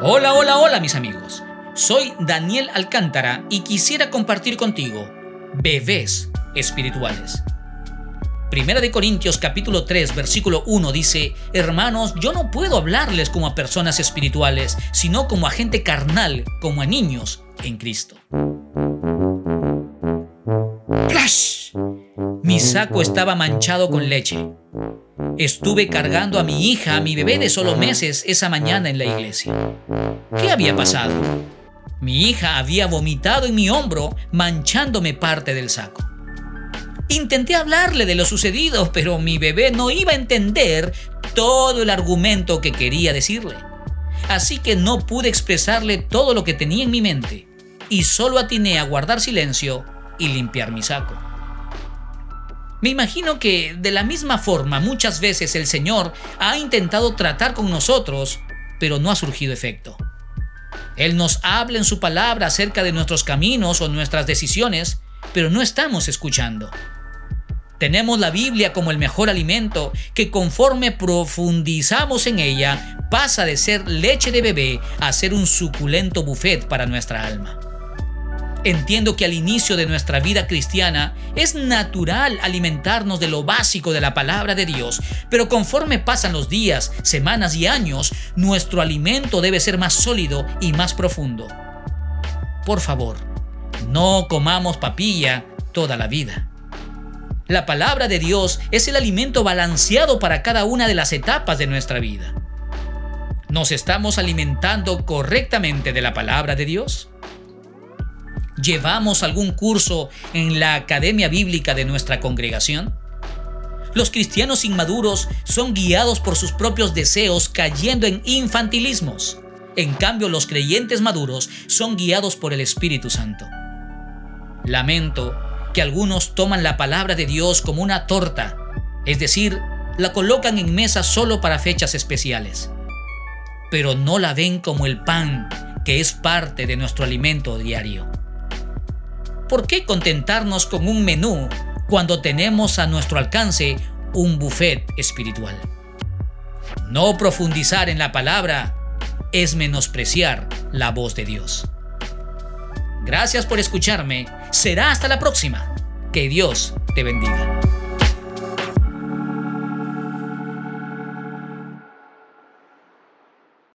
Hola, hola, hola mis amigos. Soy Daniel Alcántara y quisiera compartir contigo bebés espirituales. Primera de Corintios capítulo 3 versículo 1 dice, Hermanos, yo no puedo hablarles como a personas espirituales, sino como a gente carnal, como a niños en Cristo. ¡Flash! Mi saco estaba manchado con leche. Estuve cargando a mi hija, a mi bebé de solo meses, esa mañana en la iglesia. ¿Qué había pasado? Mi hija había vomitado en mi hombro, manchándome parte del saco. Intenté hablarle de lo sucedido, pero mi bebé no iba a entender todo el argumento que quería decirle. Así que no pude expresarle todo lo que tenía en mi mente y solo atiné a guardar silencio y limpiar mi saco. Me imagino que de la misma forma muchas veces el Señor ha intentado tratar con nosotros, pero no ha surgido efecto. Él nos habla en su palabra acerca de nuestros caminos o nuestras decisiones, pero no estamos escuchando. Tenemos la Biblia como el mejor alimento que conforme profundizamos en ella pasa de ser leche de bebé a ser un suculento buffet para nuestra alma. Entiendo que al inicio de nuestra vida cristiana es natural alimentarnos de lo básico de la palabra de Dios, pero conforme pasan los días, semanas y años, nuestro alimento debe ser más sólido y más profundo. Por favor, no comamos papilla toda la vida. La palabra de Dios es el alimento balanceado para cada una de las etapas de nuestra vida. ¿Nos estamos alimentando correctamente de la palabra de Dios? ¿Llevamos algún curso en la academia bíblica de nuestra congregación? Los cristianos inmaduros son guiados por sus propios deseos cayendo en infantilismos. En cambio, los creyentes maduros son guiados por el Espíritu Santo. Lamento que algunos toman la palabra de Dios como una torta, es decir, la colocan en mesa solo para fechas especiales, pero no la ven como el pan que es parte de nuestro alimento diario. ¿Por qué contentarnos con un menú cuando tenemos a nuestro alcance un buffet espiritual? No profundizar en la palabra es menospreciar la voz de Dios. Gracias por escucharme. Será hasta la próxima. Que Dios te bendiga.